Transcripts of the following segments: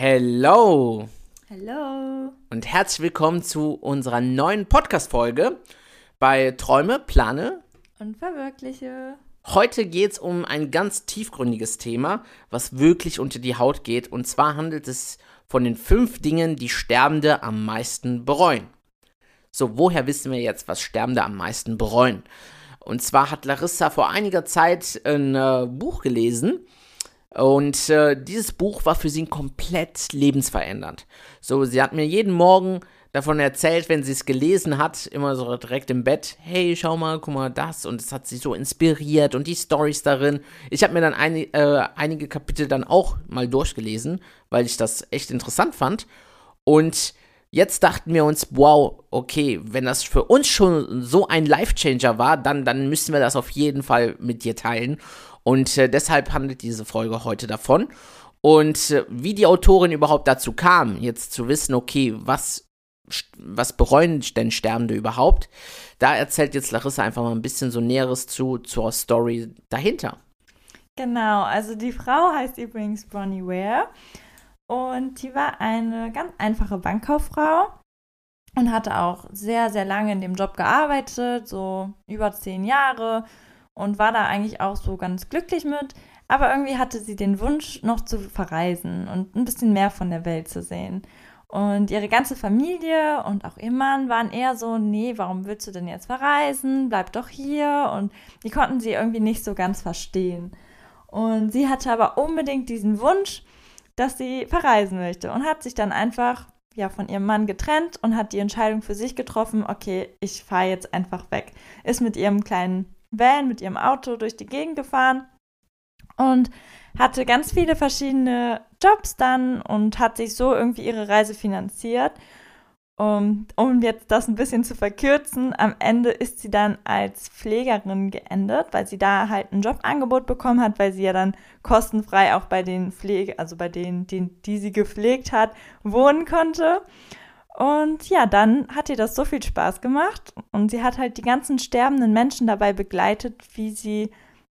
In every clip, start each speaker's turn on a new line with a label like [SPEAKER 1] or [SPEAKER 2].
[SPEAKER 1] Hello
[SPEAKER 2] Hallo.
[SPEAKER 1] und herzlich willkommen zu unserer neuen Podcast-Folge bei Träume, Plane.
[SPEAKER 2] Und verwirkliche.
[SPEAKER 1] Heute geht es um ein ganz tiefgründiges Thema, was wirklich unter die Haut geht. Und zwar handelt es von den fünf Dingen, die Sterbende am meisten bereuen. So, woher wissen wir jetzt, was Sterbende am meisten bereuen? Und zwar hat Larissa vor einiger Zeit ein äh, Buch gelesen. Und äh, dieses Buch war für sie komplett lebensverändernd. So, sie hat mir jeden Morgen davon erzählt, wenn sie es gelesen hat, immer so direkt im Bett, hey, schau mal, guck mal das. Und es hat sie so inspiriert und die Stories darin. Ich habe mir dann ein, äh, einige Kapitel dann auch mal durchgelesen, weil ich das echt interessant fand. Und jetzt dachten wir uns, wow, okay, wenn das für uns schon so ein Life-Changer war, dann, dann müssen wir das auf jeden Fall mit dir teilen. Und äh, deshalb handelt diese Folge heute davon. Und äh, wie die Autorin überhaupt dazu kam, jetzt zu wissen, okay, was, was bereuen denn Sterbende überhaupt, da erzählt jetzt Larissa einfach mal ein bisschen so Näheres zu, zur Story dahinter.
[SPEAKER 2] Genau, also die Frau heißt übrigens Bonnie Ware. Und die war eine ganz einfache Bankkauffrau und hatte auch sehr, sehr lange in dem Job gearbeitet, so über zehn Jahre und war da eigentlich auch so ganz glücklich mit. Aber irgendwie hatte sie den Wunsch, noch zu verreisen und ein bisschen mehr von der Welt zu sehen. Und ihre ganze Familie und auch ihr Mann waren eher so, nee, warum willst du denn jetzt verreisen? Bleib doch hier. Und die konnten sie irgendwie nicht so ganz verstehen. Und sie hatte aber unbedingt diesen Wunsch, dass sie verreisen möchte und hat sich dann einfach ja von ihrem Mann getrennt und hat die Entscheidung für sich getroffen, okay, ich fahre jetzt einfach weg. Ist mit ihrem kleinen Van mit ihrem Auto durch die Gegend gefahren und hatte ganz viele verschiedene Jobs dann und hat sich so irgendwie ihre Reise finanziert. Um, um jetzt das ein bisschen zu verkürzen, am Ende ist sie dann als Pflegerin geendet, weil sie da halt ein Jobangebot bekommen hat, weil sie ja dann kostenfrei auch bei den Pflege, also bei denen, die, die sie gepflegt hat, wohnen konnte. Und ja, dann hat ihr das so viel Spaß gemacht und sie hat halt die ganzen sterbenden Menschen dabei begleitet, wie sie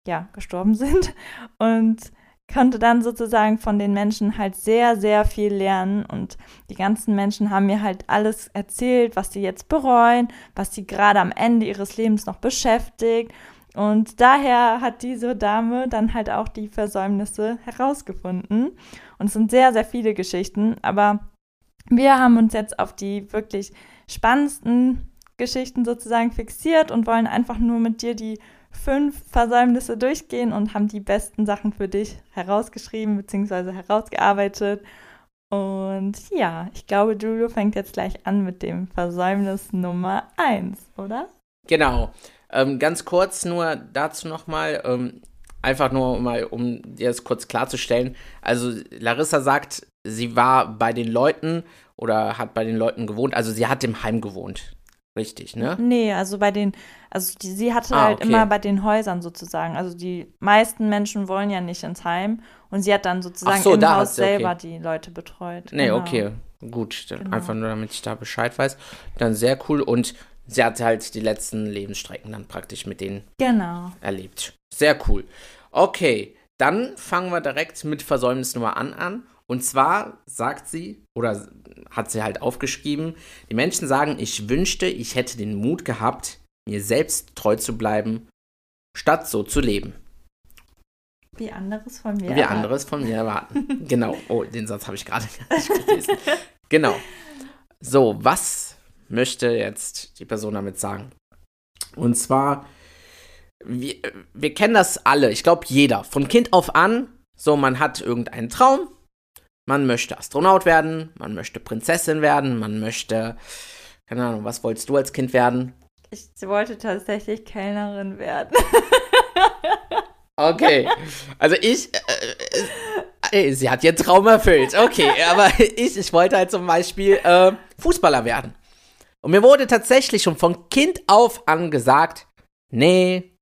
[SPEAKER 2] ja gestorben sind und konnte dann sozusagen von den Menschen halt sehr, sehr viel lernen und die ganzen Menschen haben mir halt alles erzählt, was sie jetzt bereuen, was sie gerade am Ende ihres Lebens noch beschäftigt und daher hat diese Dame dann halt auch die Versäumnisse herausgefunden und es sind sehr, sehr viele Geschichten, aber wir haben uns jetzt auf die wirklich spannendsten Geschichten sozusagen fixiert und wollen einfach nur mit dir die fünf Versäumnisse durchgehen und haben die besten Sachen für dich herausgeschrieben bzw. herausgearbeitet. Und ja, ich glaube, Julio fängt jetzt gleich an mit dem Versäumnis Nummer 1, oder?
[SPEAKER 1] Genau. Ähm, ganz kurz nur dazu nochmal, ähm, einfach nur mal, um dir das kurz klarzustellen. Also Larissa sagt, sie war bei den Leuten oder hat bei den Leuten gewohnt, also sie hat im Heim gewohnt. Richtig, ne?
[SPEAKER 2] Nee, also bei den, also die, sie hatte
[SPEAKER 1] Ah,
[SPEAKER 2] halt
[SPEAKER 1] okay.
[SPEAKER 2] immer bei den Häusern sozusagen. Also die meisten Menschen wollen ja nicht ins Heim und sie hat dann sozusagen
[SPEAKER 1] so,
[SPEAKER 2] im
[SPEAKER 1] da
[SPEAKER 2] Haus
[SPEAKER 1] sie, okay.
[SPEAKER 2] selber die Leute betreut.
[SPEAKER 1] Nee,
[SPEAKER 2] Genau.
[SPEAKER 1] okay. Gut, dann
[SPEAKER 2] Genau.
[SPEAKER 1] einfach nur, damit ich da Bescheid weiß. Dann sehr cool. Und sie hat halt die letzten Lebensstrecken dann praktisch mit denen
[SPEAKER 2] Genau.
[SPEAKER 1] erlebt. Sehr cool. Okay, dann fangen wir direkt mit Versäumnis Nummer an an. Und zwar sagt sie, oder hat sie halt aufgeschrieben, die Menschen sagen, ich wünschte, ich hätte den Mut gehabt, mir selbst treu zu bleiben, statt so zu leben.
[SPEAKER 2] Wie anderes von mir.
[SPEAKER 1] Wie anderes von mir erwarten. genau. Oh, den Satz habe ich gerade gar nicht gelesen. genau. So, was möchte jetzt die Person damit sagen? Und zwar, wir, wir kennen das alle, ich glaube jeder, von Kind auf an, so man hat irgendeinen Traum, man möchte Astronaut werden, man möchte Prinzessin werden, man möchte, keine Ahnung, was wolltest du als Kind werden?
[SPEAKER 2] Ich wollte tatsächlich Kellnerin werden.
[SPEAKER 1] Okay. Also ich. Äh, äh, sie hat ihren Traum erfüllt. Okay, aber ich, ich wollte halt zum Beispiel äh, Fußballer werden. Und mir wurde tatsächlich schon von Kind auf an gesagt, nee,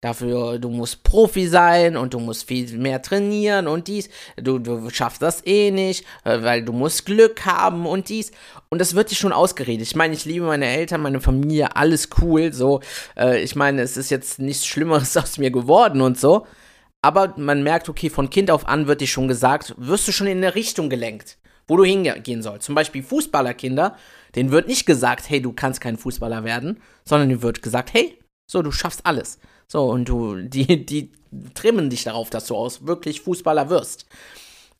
[SPEAKER 1] dafür, du musst Profi sein und du musst viel mehr trainieren und dies, du, du schaffst das eh nicht, äh, weil du musst Glück haben und dies. Und das wird dir schon ausgeredet. Ich meine, ich liebe meine Eltern, meine Familie, alles cool, so. Äh, ich meine, es ist jetzt nichts Schlimmeres aus mir geworden und so. Aber man merkt, okay, von Kind auf an wird dir schon gesagt, wirst du schon in eine Richtung gelenkt, wo du hingehen sollst. Zum Beispiel Fußballerkinder, denen wird nicht gesagt, hey, du kannst kein Fußballer werden, sondern denen wird gesagt, hey, so, du schaffst alles. So, und du, die, die trimmen dich darauf, dass du aus wirklich Fußballer wirst.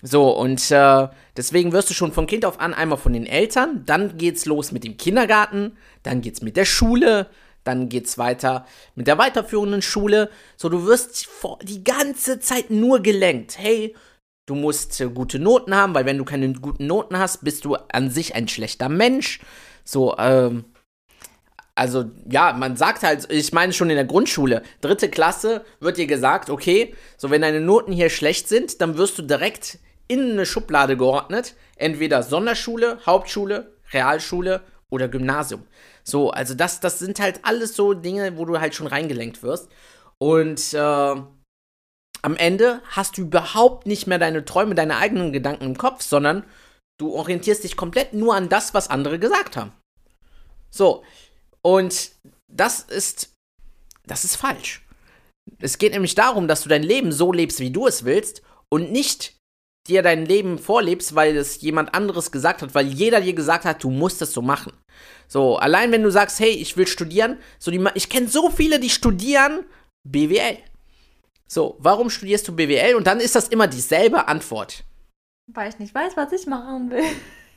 [SPEAKER 1] So, und äh, deswegen wirst du schon von Kind auf an einmal von den Eltern, dann geht's los mit dem Kindergarten, dann geht's mit der Schule, dann geht's weiter mit der weiterführenden Schule. So, du wirst die ganze Zeit nur gelenkt. Hey, du musst äh, gute Noten haben, weil wenn du keine guten Noten hast, bist du an sich ein schlechter Mensch. So, ähm, also ja, man sagt halt, ich meine schon in der Grundschule, dritte Klasse wird dir gesagt, okay, so wenn deine Noten hier schlecht sind, dann wirst du direkt in eine Schublade geordnet, entweder Sonderschule, Hauptschule, Realschule oder Gymnasium. So, also das, das sind halt alles so Dinge, wo du halt schon reingelenkt wirst. Und äh, am Ende hast du überhaupt nicht mehr deine Träume, deine eigenen Gedanken im Kopf, sondern du orientierst dich komplett nur an das, was andere gesagt haben. So, und das ist, das ist falsch. Es geht nämlich darum, dass du dein Leben so lebst, wie du es willst und nicht dir dein Leben vorlebst, weil es jemand anderes gesagt hat, weil jeder dir gesagt hat, du musst es so machen. So, allein wenn du sagst, hey, ich will studieren, so die, ich kenne so viele, die studieren BWL. So, warum studierst du BWL? Und dann ist das immer dieselbe Antwort.
[SPEAKER 2] Weil ich nicht weiß, was ich machen will.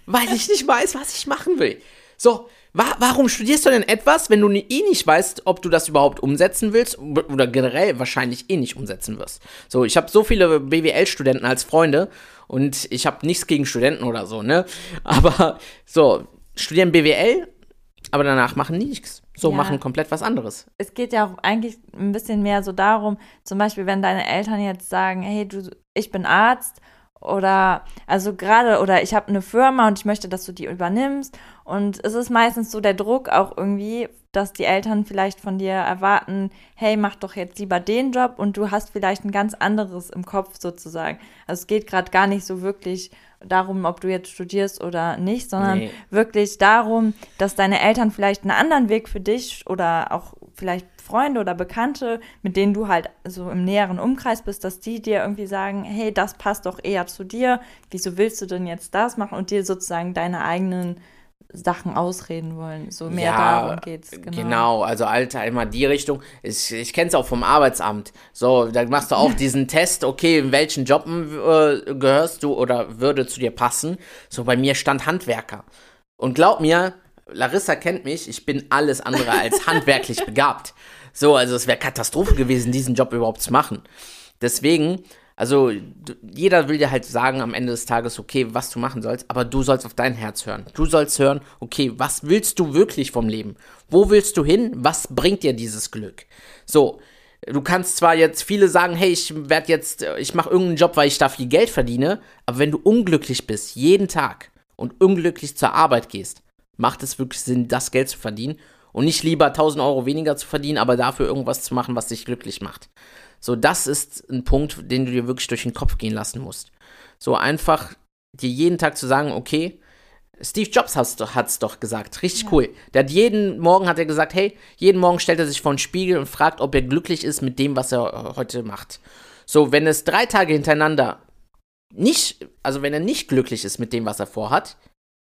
[SPEAKER 1] Weil ich nicht weiß, was ich machen will. So, wa warum studierst du denn etwas, wenn du eh nicht weißt, ob du das überhaupt umsetzen willst oder generell wahrscheinlich eh nicht umsetzen wirst? So, ich habe so viele BWL-Studenten als Freunde und ich habe nichts gegen Studenten oder so, ne? Aber so, studieren BWL, aber danach machen die nichts. So, ja. machen komplett was anderes.
[SPEAKER 2] Es geht ja auch eigentlich ein bisschen mehr so darum, zum Beispiel, wenn deine Eltern jetzt sagen, hey, du, ich bin Arzt oder also gerade oder ich habe eine Firma und ich möchte, dass du die übernimmst und es ist meistens so der Druck auch irgendwie, dass die Eltern vielleicht von dir erwarten, hey, mach doch jetzt lieber den Job und du hast vielleicht ein ganz anderes im Kopf sozusagen. Also es geht gerade gar nicht so wirklich darum, ob du jetzt studierst oder nicht, sondern nee. wirklich darum, dass deine Eltern vielleicht einen anderen Weg für dich oder auch vielleicht Freunde oder Bekannte, mit denen du halt so im näheren Umkreis bist, dass die dir irgendwie sagen, hey, das passt doch eher zu dir, wieso willst du denn jetzt das machen und dir sozusagen deine eigenen Sachen ausreden wollen. So mehr ja, darum geht's.
[SPEAKER 1] Genau. genau, also Alter, immer die Richtung. Ich, ich kenne es auch vom Arbeitsamt. So, da machst du auch diesen Test, okay, in welchen Job äh, gehörst du oder würde zu dir passen. So, bei mir stand Handwerker. Und glaub mir, Larissa kennt mich, ich bin alles andere als handwerklich begabt. So, also es wäre Katastrophe gewesen, diesen Job überhaupt zu machen. Deswegen, also jeder will dir halt sagen am Ende des Tages, okay, was du machen sollst, aber du sollst auf dein Herz hören. Du sollst hören, okay, was willst du wirklich vom Leben? Wo willst du hin? Was bringt dir dieses Glück? So, du kannst zwar jetzt viele sagen, hey, ich werde jetzt, ich mache irgendeinen Job, weil ich da viel Geld verdiene, aber wenn du unglücklich bist, jeden Tag und unglücklich zur Arbeit gehst, macht es wirklich Sinn, das Geld zu verdienen und nicht lieber 1000 Euro weniger zu verdienen, aber dafür irgendwas zu machen, was dich glücklich macht. So, das ist ein Punkt, den du dir wirklich durch den Kopf gehen lassen musst. So einfach dir jeden Tag zu sagen, okay, Steve Jobs hat es doch gesagt, richtig ja. cool. Der hat jeden Morgen hat er gesagt, hey, jeden Morgen stellt er sich vor den Spiegel und fragt, ob er glücklich ist mit dem, was er heute macht. So, wenn es drei Tage hintereinander nicht, also wenn er nicht glücklich ist mit dem, was er vorhat,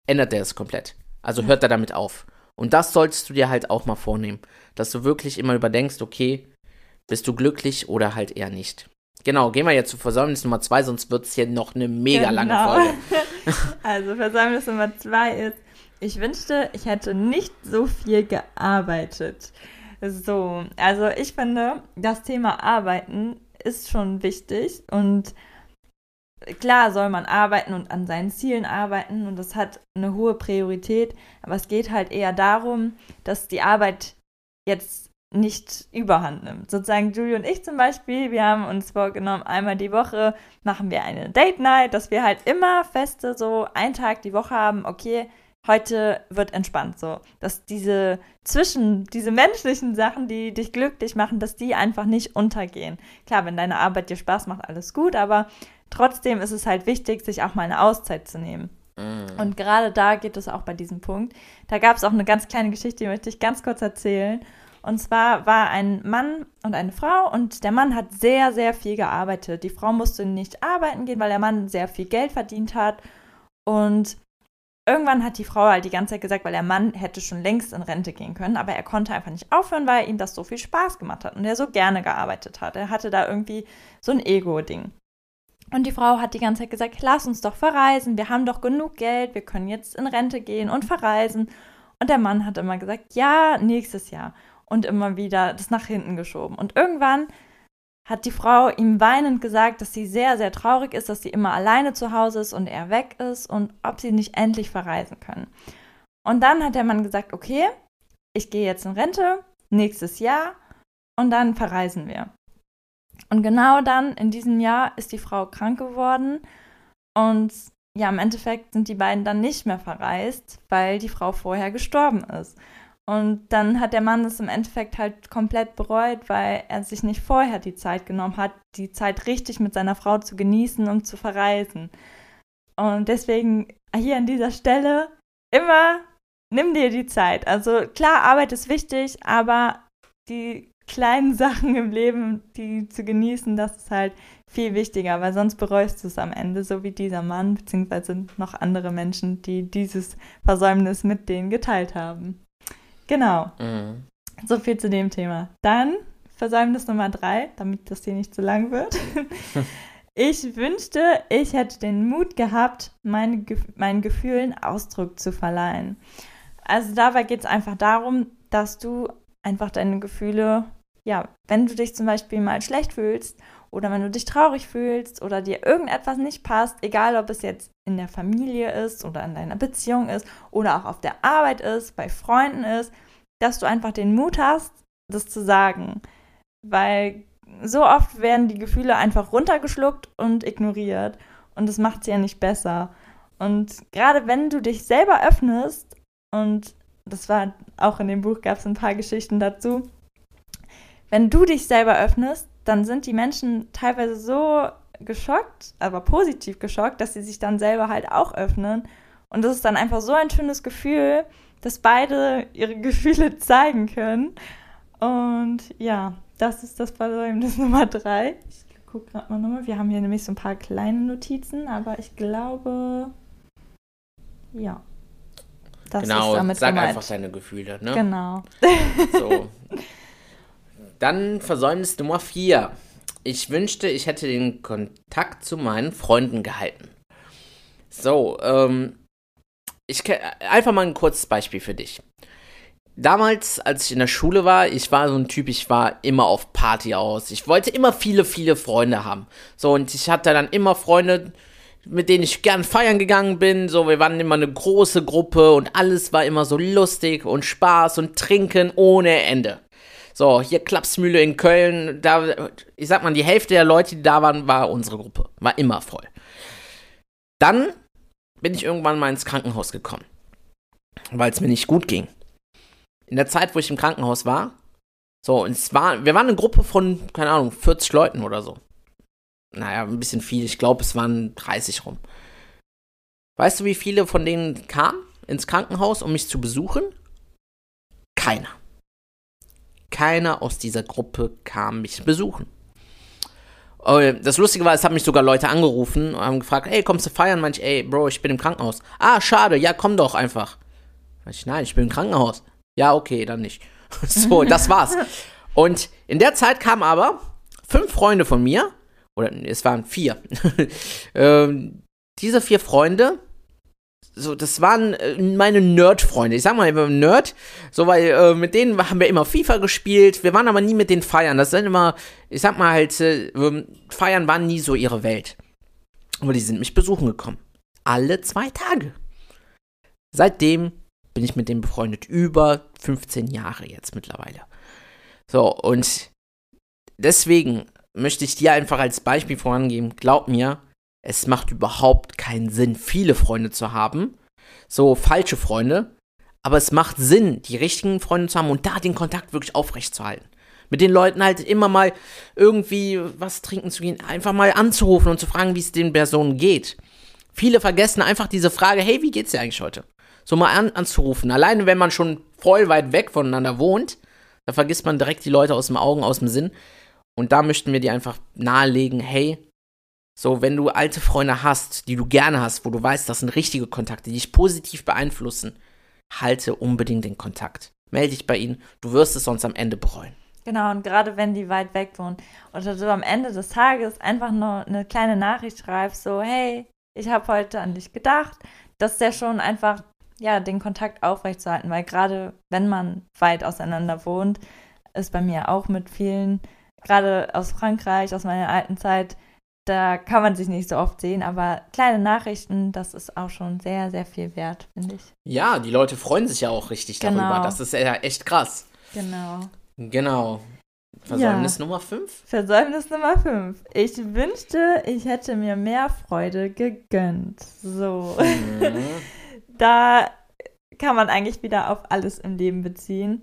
[SPEAKER 1] ändert er es komplett. Also hört er damit auf. Und das solltest du dir halt auch mal vornehmen, dass du wirklich immer überdenkst, okay, bist du glücklich oder halt eher nicht. Genau, gehen wir jetzt zu Versäumnis Nummer zwei, sonst wird es hier noch eine mega genau. lange Folge.
[SPEAKER 2] also Versäumnis Nummer zwei ist, ich wünschte, ich hätte nicht so viel gearbeitet. So, also ich finde, das Thema Arbeiten ist schon wichtig und klar soll man arbeiten und an seinen Zielen arbeiten und das hat eine hohe Priorität, aber es geht halt eher darum, dass die Arbeit jetzt nicht überhand nimmt. Sozusagen Julie und ich zum Beispiel, wir haben uns vorgenommen, einmal die Woche machen wir eine Date Night, dass wir halt immer feste so einen Tag die Woche haben, okay, heute wird entspannt so, dass diese zwischen diese menschlichen Sachen, die dich glücklich machen, dass die einfach nicht untergehen. Klar, wenn deine Arbeit dir Spaß macht, alles gut, aber trotzdem ist es halt wichtig, sich auch mal eine Auszeit zu nehmen. Mm. Und gerade da geht es auch bei diesem Punkt. Da gab es auch eine ganz kleine Geschichte, die möchte ich ganz kurz erzählen. Und zwar war ein Mann und eine Frau und der Mann hat sehr, sehr viel gearbeitet. Die Frau musste nicht arbeiten gehen, weil der Mann sehr viel Geld verdient hat. Und irgendwann hat die Frau halt die ganze Zeit gesagt, weil der Mann hätte schon längst in Rente gehen können, aber er konnte einfach nicht aufhören, weil ihm das so viel Spaß gemacht hat und er so gerne gearbeitet hat. Er hatte da irgendwie so ein Ego-Ding. Und die Frau hat die ganze Zeit gesagt, lass uns doch verreisen, wir haben doch genug Geld, wir können jetzt in Rente gehen und verreisen. Und der Mann hat immer gesagt, ja, nächstes Jahr und immer wieder das nach hinten geschoben. Und irgendwann hat die Frau ihm weinend gesagt, dass sie sehr, sehr traurig ist, dass sie immer alleine zu Hause ist und er weg ist und ob sie nicht endlich verreisen können. Und dann hat der Mann gesagt, okay, ich gehe jetzt in Rente, nächstes Jahr und dann verreisen wir. Und genau dann, in diesem Jahr, ist die Frau krank geworden und ja, im Endeffekt sind die beiden dann nicht mehr verreist, weil die Frau vorher gestorben ist. Und dann hat der Mann es im Endeffekt halt komplett bereut, weil er sich nicht vorher die Zeit genommen hat, die Zeit richtig mit seiner Frau zu genießen und zu verreisen. Und deswegen hier an dieser Stelle immer nimm dir die Zeit. Also klar, Arbeit ist wichtig, aber die kleinen Sachen im Leben, die zu genießen, das ist halt viel wichtiger, weil sonst bereust du es am Ende, so wie dieser Mann, beziehungsweise noch andere Menschen, die dieses Versäumnis mit denen geteilt haben. Genau. Mhm. So viel zu dem Thema. Dann Versäumnis Nummer drei, damit das hier nicht zu lang wird. ich wünschte, ich hätte den Mut gehabt, meine, meinen Gefühlen Ausdruck zu verleihen. Also dabei geht es einfach darum, dass du einfach deine Gefühle, ja, wenn du dich zum Beispiel mal schlecht fühlst oder wenn du dich traurig fühlst oder dir irgendetwas nicht passt, egal ob es jetzt in der Familie ist oder in deiner Beziehung ist oder auch auf der Arbeit ist, bei Freunden ist, dass du einfach den Mut hast, das zu sagen. Weil so oft werden die Gefühle einfach runtergeschluckt und ignoriert. Und das macht sie ja nicht besser. Und gerade wenn du dich selber öffnest, und das war auch in dem Buch, gab es ein paar Geschichten dazu, wenn du dich selber öffnest, dann sind die Menschen teilweise so geschockt, aber positiv geschockt, dass sie sich dann selber halt auch öffnen. Und das ist dann einfach so ein schönes Gefühl, dass beide ihre Gefühle zeigen können. Und ja, das ist das Versäumnis Nummer drei. Ich gucke gerade mal nochmal. Wir haben hier nämlich so ein paar kleine Notizen, aber ich glaube, ja.
[SPEAKER 1] Das genau, sag gemeint. einfach deine Gefühle, ne?
[SPEAKER 2] Genau.
[SPEAKER 1] So. Dann Versäumnis Nummer vier. Ich wünschte, ich hätte den Kontakt zu meinen Freunden gehalten. So, ähm, ich einfach mal ein kurzes Beispiel für dich. Damals, als ich in der Schule war, ich war so ein Typ, ich war immer auf Party aus. Ich wollte immer viele, viele Freunde haben. So, und ich hatte dann immer Freunde, mit denen ich gern feiern gegangen bin. So, wir waren immer eine große Gruppe und alles war immer so lustig und Spaß und Trinken ohne Ende. So, hier Klapsmühle in Köln, da, ich sag mal, die Hälfte der Leute, die da waren, war unsere Gruppe. War immer voll. Dann bin ich irgendwann mal ins Krankenhaus gekommen, weil es mir nicht gut ging. In der Zeit, wo ich im Krankenhaus war, so, und es war, wir waren eine Gruppe von, keine Ahnung, 40 Leuten oder so. Naja, ein bisschen viel. Ich glaube, es waren 30 rum. Weißt du, wie viele von denen kamen ins Krankenhaus, um mich zu besuchen? Keiner. Keiner aus dieser Gruppe kam mich besuchen. Oh, das Lustige war, es haben mich sogar Leute angerufen und haben gefragt, ey, kommst du feiern? Manch, ey, Bro, ich bin im Krankenhaus. Ah, schade, ja, komm doch einfach. Ich, nein, ich bin im Krankenhaus. Ja, okay, dann nicht. so, das war's. Und in der Zeit kamen aber fünf Freunde von mir, oder es waren vier. ähm, diese vier Freunde so, das waren äh, meine Nerd-Freunde. Ich sag mal immer Nerd, so weil äh, mit denen haben wir immer FIFA gespielt. Wir waren aber nie mit denen feiern. Das sind immer, ich sag mal halt, äh, ähm, feiern waren nie so ihre Welt. Aber die sind mich besuchen gekommen. Alle zwei Tage. Seitdem bin ich mit denen befreundet. Über 15 Jahre jetzt mittlerweile. So, und deswegen möchte ich dir einfach als Beispiel vorangeben, glaub mir, es macht überhaupt keinen Sinn, viele Freunde zu haben, so falsche Freunde, aber es macht Sinn, die richtigen Freunde zu haben und da den Kontakt wirklich aufrechtzuerhalten. Mit den Leuten halt immer mal irgendwie was trinken zu gehen, einfach mal anzurufen und zu fragen, wie es den Personen geht. Viele vergessen einfach diese Frage, hey, wie geht's dir eigentlich heute? So mal an, anzurufen. Alleine wenn man schon voll weit weg voneinander wohnt, da vergisst man direkt die Leute aus dem Augen, aus dem Sinn. Und da möchten wir dir einfach nahelegen, hey, so, wenn du alte Freunde hast, die du gerne hast, wo du weißt, das sind richtige Kontakte, die dich positiv beeinflussen, halte unbedingt den Kontakt. Melde dich bei ihnen, du wirst es sonst am Ende bereuen.
[SPEAKER 2] Genau, und gerade wenn die weit weg wohnen und du am Ende des Tages einfach nur eine kleine Nachricht schreibst, so, hey, ich habe heute an dich gedacht, das ist ja schon einfach, ja, den Kontakt aufrechtzuerhalten, weil gerade wenn man weit auseinander wohnt, ist bei mir auch mit vielen, gerade aus Frankreich, aus meiner alten Zeit, da kann man sich nicht so oft sehen, aber kleine Nachrichten, das ist auch schon sehr, sehr viel wert, finde ich.
[SPEAKER 1] Ja, die Leute freuen sich ja auch richtig
[SPEAKER 2] Genau.
[SPEAKER 1] darüber. Das ist ja echt krass.
[SPEAKER 2] Genau.
[SPEAKER 1] Genau. Versäumnis Nummer 5?
[SPEAKER 2] Versäumnis Nummer 5. Ich wünschte, ich hätte mir mehr Freude gegönnt. So.
[SPEAKER 1] Mhm.
[SPEAKER 2] da kann man eigentlich wieder auf alles im Leben beziehen.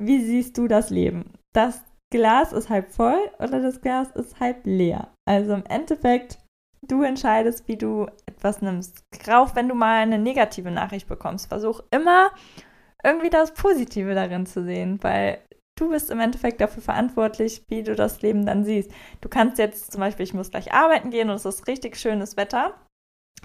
[SPEAKER 2] Wie siehst du das Leben? Das Glas ist halb voll oder das Glas ist halb leer? Also im Endeffekt, du entscheidest, wie du etwas nimmst. Auch wenn du mal eine negative Nachricht bekommst, versuch immer irgendwie das Positive darin zu sehen, weil du bist im Endeffekt dafür verantwortlich, wie du das Leben dann siehst. Du kannst jetzt zum Beispiel, ich muss gleich arbeiten gehen und es ist richtig schönes Wetter.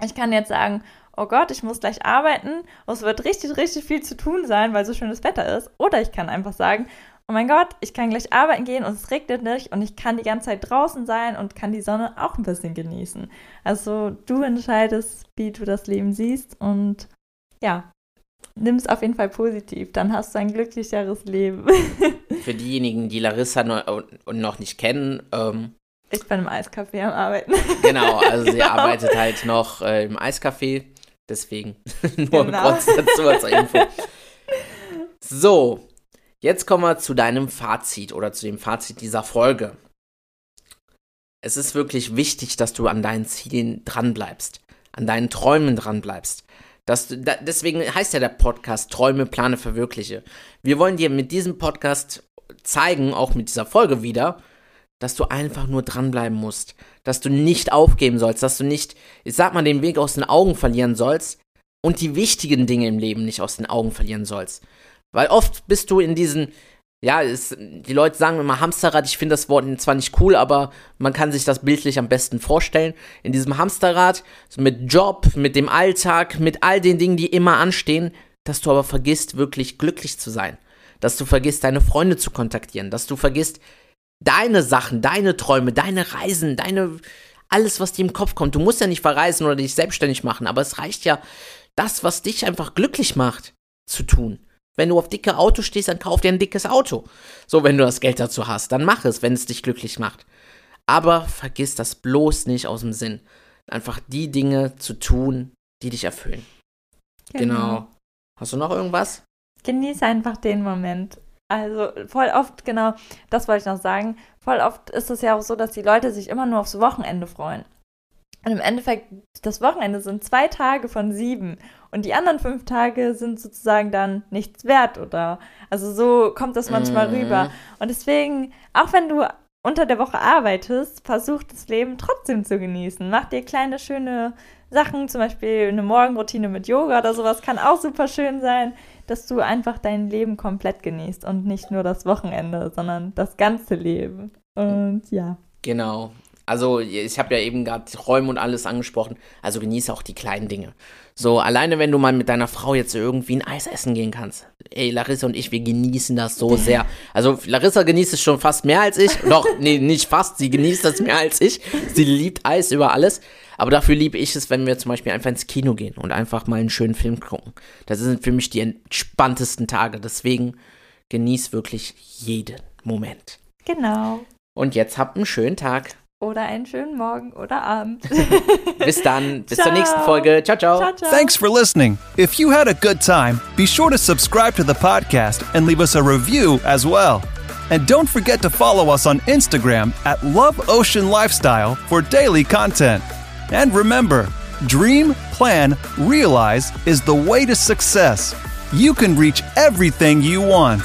[SPEAKER 2] Ich kann jetzt sagen, oh Gott, ich muss gleich arbeiten und es wird richtig, richtig viel zu tun sein, weil so schönes Wetter ist. Oder ich kann einfach sagen, oh mein Gott, ich kann gleich arbeiten gehen und es regnet nicht und ich kann die ganze Zeit draußen sein und kann die Sonne auch ein bisschen genießen. Also du entscheidest, wie du das Leben siehst und ja, nimm es auf jeden Fall positiv. Dann hast du ein glücklicheres Leben.
[SPEAKER 1] Für diejenigen, die Larissa und noch nicht kennen, ähm,
[SPEAKER 2] ich bin im Eiscafé am Arbeiten.
[SPEAKER 1] genau, also sie
[SPEAKER 2] Genau.
[SPEAKER 1] arbeitet halt noch äh, im Eiscafé. Deswegen nur
[SPEAKER 2] Genau.
[SPEAKER 1] kurz dazu als Info. So, jetzt kommen wir zu deinem Fazit oder zu dem Fazit dieser Folge. Es ist wirklich wichtig, dass du an deinen Zielen dranbleibst, an deinen Träumen dranbleibst. Dass du, da, deswegen heißt ja der Podcast Träume, Plane, Verwirkliche. Wir wollen dir mit diesem Podcast zeigen, auch mit dieser Folge wieder, dass du einfach nur dranbleiben musst, dass du nicht aufgeben sollst, dass du nicht, ich sag mal, den Weg aus den Augen verlieren sollst und die wichtigen Dinge im Leben nicht aus den Augen verlieren sollst. Weil oft bist du in diesen, ja, es, die Leute sagen immer Hamsterrad, ich finde das Wort zwar nicht cool, aber man kann sich das bildlich am besten vorstellen. In diesem Hamsterrad, so mit Job, mit dem Alltag, mit all den Dingen, die immer anstehen, dass du aber vergisst, wirklich glücklich zu sein. Dass du vergisst, deine Freunde zu kontaktieren, dass du vergisst, deine Sachen, deine Träume, deine Reisen, deine alles, was dir im Kopf kommt. Du musst ja nicht verreisen oder dich selbstständig machen, aber es reicht ja, das, was dich einfach glücklich macht, zu tun. Wenn du auf dicke Autos stehst, dann kauf dir ein dickes Auto. So, wenn du das Geld dazu hast, dann mach es, wenn es dich glücklich macht. Aber vergiss das bloß nicht aus dem Sinn. Einfach die Dinge zu tun, die dich erfüllen. Genau. Hast du noch irgendwas?
[SPEAKER 2] Genieß einfach den Moment. Also voll oft, genau, das wollte ich noch sagen, voll oft ist es ja auch so, dass die Leute sich immer nur aufs Wochenende freuen. Und im Endeffekt, das Wochenende sind zwei Tage von sieben. Und die anderen fünf Tage sind sozusagen dann nichts wert, oder? Also so kommt das manchmal
[SPEAKER 1] Mhm.
[SPEAKER 2] rüber. Und deswegen, auch wenn du unter der Woche arbeitest, versuch das Leben trotzdem zu genießen. Mach dir kleine, schöne Sachen, zum Beispiel eine Morgenroutine mit Yoga oder sowas, kann auch super schön sein, dass du einfach dein Leben komplett genießt und nicht nur das Wochenende, sondern das ganze Leben. Und ja.
[SPEAKER 1] Genau. Also, ich habe ja eben gerade Räume und alles angesprochen. Also genieße auch die kleinen Dinge. So, alleine wenn du mal mit deiner Frau jetzt irgendwie ein Eis essen gehen kannst. Ey, Larissa und ich, wir genießen das so sehr. Also, Larissa genießt es schon fast mehr als ich. Doch, nee, nicht fast. Sie genießt das mehr als ich. Sie liebt Eis über alles. Aber dafür liebe ich es, wenn wir zum Beispiel einfach ins Kino gehen und einfach mal einen schönen Film gucken. Das sind für mich die entspanntesten Tage. Deswegen genieß wirklich jeden Moment.
[SPEAKER 2] Genau.
[SPEAKER 1] Und jetzt habt einen schönen Tag.
[SPEAKER 2] oder einen schönen Morgen oder Abend.
[SPEAKER 1] Bis dann, bis
[SPEAKER 2] ciao.
[SPEAKER 1] zur nächsten Folge. Ciao, ciao,
[SPEAKER 2] ciao, ciao.
[SPEAKER 3] Thanks for listening. If you had a good time, be sure to subscribe to the podcast and leave us a review as well. And don't forget to follow us on Instagram at Love Ocean Lifestyle for daily content. And remember, dream, plan, realize is the way to success. You can reach everything you want.